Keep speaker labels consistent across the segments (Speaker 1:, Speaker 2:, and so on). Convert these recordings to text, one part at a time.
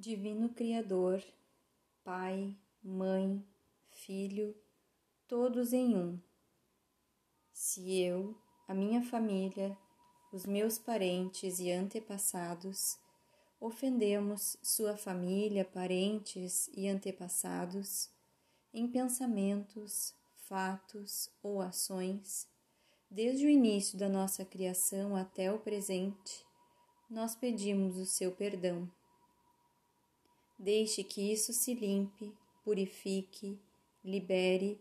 Speaker 1: Divino Criador, Pai, Mãe, Filho, todos em um. Se eu, a minha família, os meus parentes e antepassados, ofendemos sua família, parentes e antepassados, em pensamentos, fatos ou ações, desde o início da nossa criação até o presente, nós pedimos o seu perdão. Deixe que isso se limpe, purifique, libere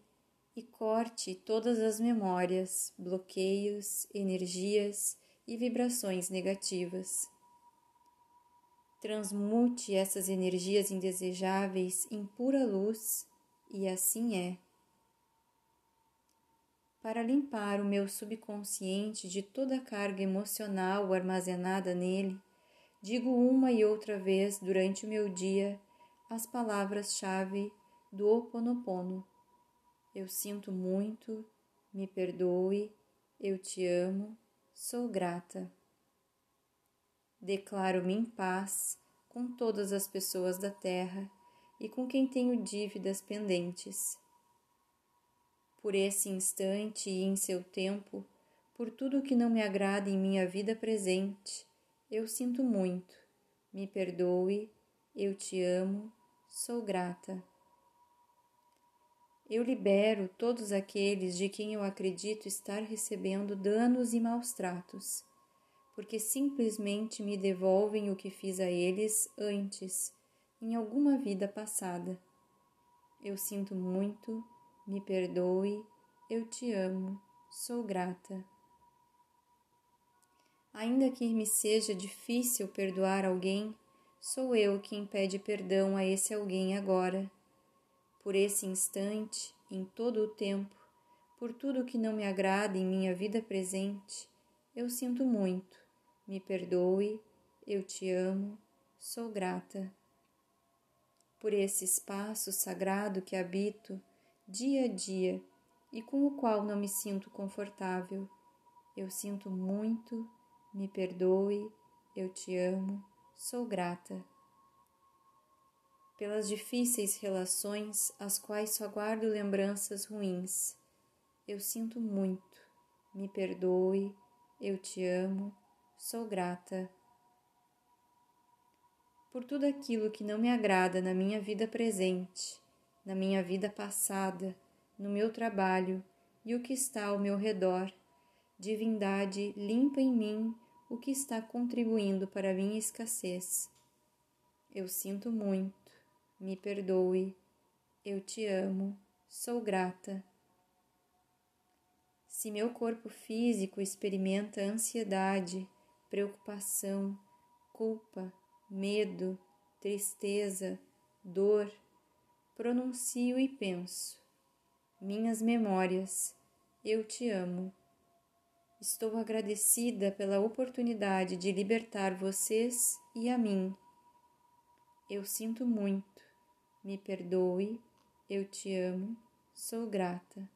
Speaker 1: e corte todas as memórias, bloqueios, energias e vibrações negativas. Transmute essas energias indesejáveis em pura luz e assim é. Para limpar o meu subconsciente de toda a carga emocional armazenada nele, digo uma e outra vez durante o meu dia as palavras-chave do Ho Oponopono. Eu sinto muito, me perdoe, eu te amo, sou grata. Declaro-me em paz com todas as pessoas da terra e com quem tenho dívidas pendentes. Por esse instante e em seu tempo, por tudo que não me agrada em minha vida presente, eu sinto muito. Me perdoe, eu te amo, sou grata. Eu libero todos aqueles de quem eu acredito estar recebendo danos e maus tratos, porque simplesmente me devolvem o que fiz a eles antes, em alguma vida passada. Eu sinto muito, me perdoe, eu te amo, sou grata. Ainda que me seja difícil perdoar alguém, sou eu quem pede perdão a esse alguém agora. Por esse instante, em todo o tempo, por tudo que não me agrada em minha vida presente, eu sinto muito. Me perdoe, eu te amo, sou grata. Por esse espaço sagrado que habito dia a dia e com o qual não me sinto confortável, eu sinto muito me perdoe, eu te amo, sou grata. Pelas difíceis relações, às quais só guardo lembranças ruins, eu sinto muito. Me perdoe, eu te amo, sou grata. Por tudo aquilo que não me agrada na minha vida presente, na minha vida passada, no meu trabalho e o que está ao meu redor, divindade limpa em mim o que está contribuindo para a minha escassez. Eu sinto muito, me perdoe, eu te amo, sou grata. Se meu corpo físico experimenta ansiedade, preocupação, culpa, medo, tristeza, dor, pronuncio e penso: minhas memórias, eu te amo. Estou agradecida pela oportunidade de libertar vocês e a mim. Eu sinto muito. Me perdoe. Eu te amo. Sou grata.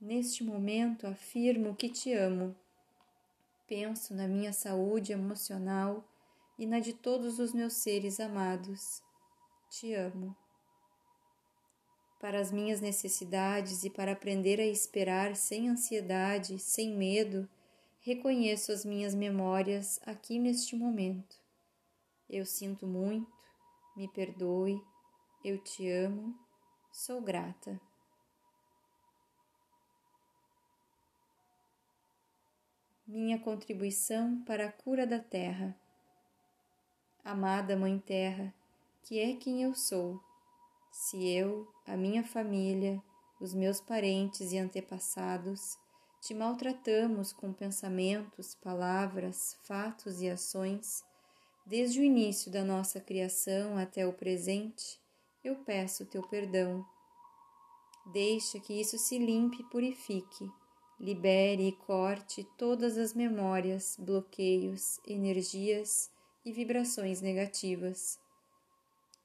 Speaker 1: Neste momento afirmo que te amo. Penso na minha saúde emocional e na de todos os meus seres amados. Te amo para as minhas necessidades e para aprender a esperar sem ansiedade, sem medo, reconheço as minhas memórias aqui neste momento. Eu sinto muito, me perdoe, eu te amo, sou grata. Minha contribuição para a cura da terra. Amada Mãe Terra, que é quem eu sou se eu, a minha família, os meus parentes e antepassados te maltratamos com pensamentos, palavras, fatos e ações, desde o início da nossa criação até o presente, eu peço teu perdão. Deixa que isso se limpe e purifique, libere e corte todas as memórias, bloqueios, energias e vibrações negativas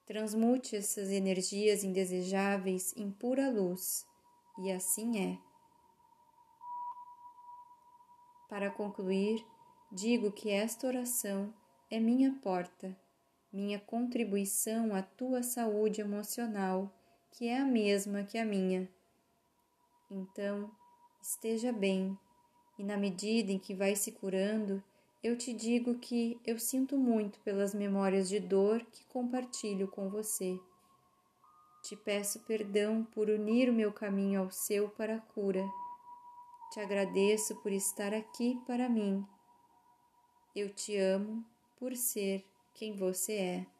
Speaker 1: Transmute essas energias indesejáveis em pura luz, e assim é. Para concluir, digo que esta oração é minha porta, minha contribuição à tua saúde emocional, que é a mesma que a minha. Então, esteja bem, e na medida em que vai se curando, eu te digo que eu sinto muito pelas memórias de dor que compartilho com você. Te peço perdão por unir o meu caminho ao seu para a cura. Te agradeço por estar aqui para mim. Eu te amo por ser quem você é.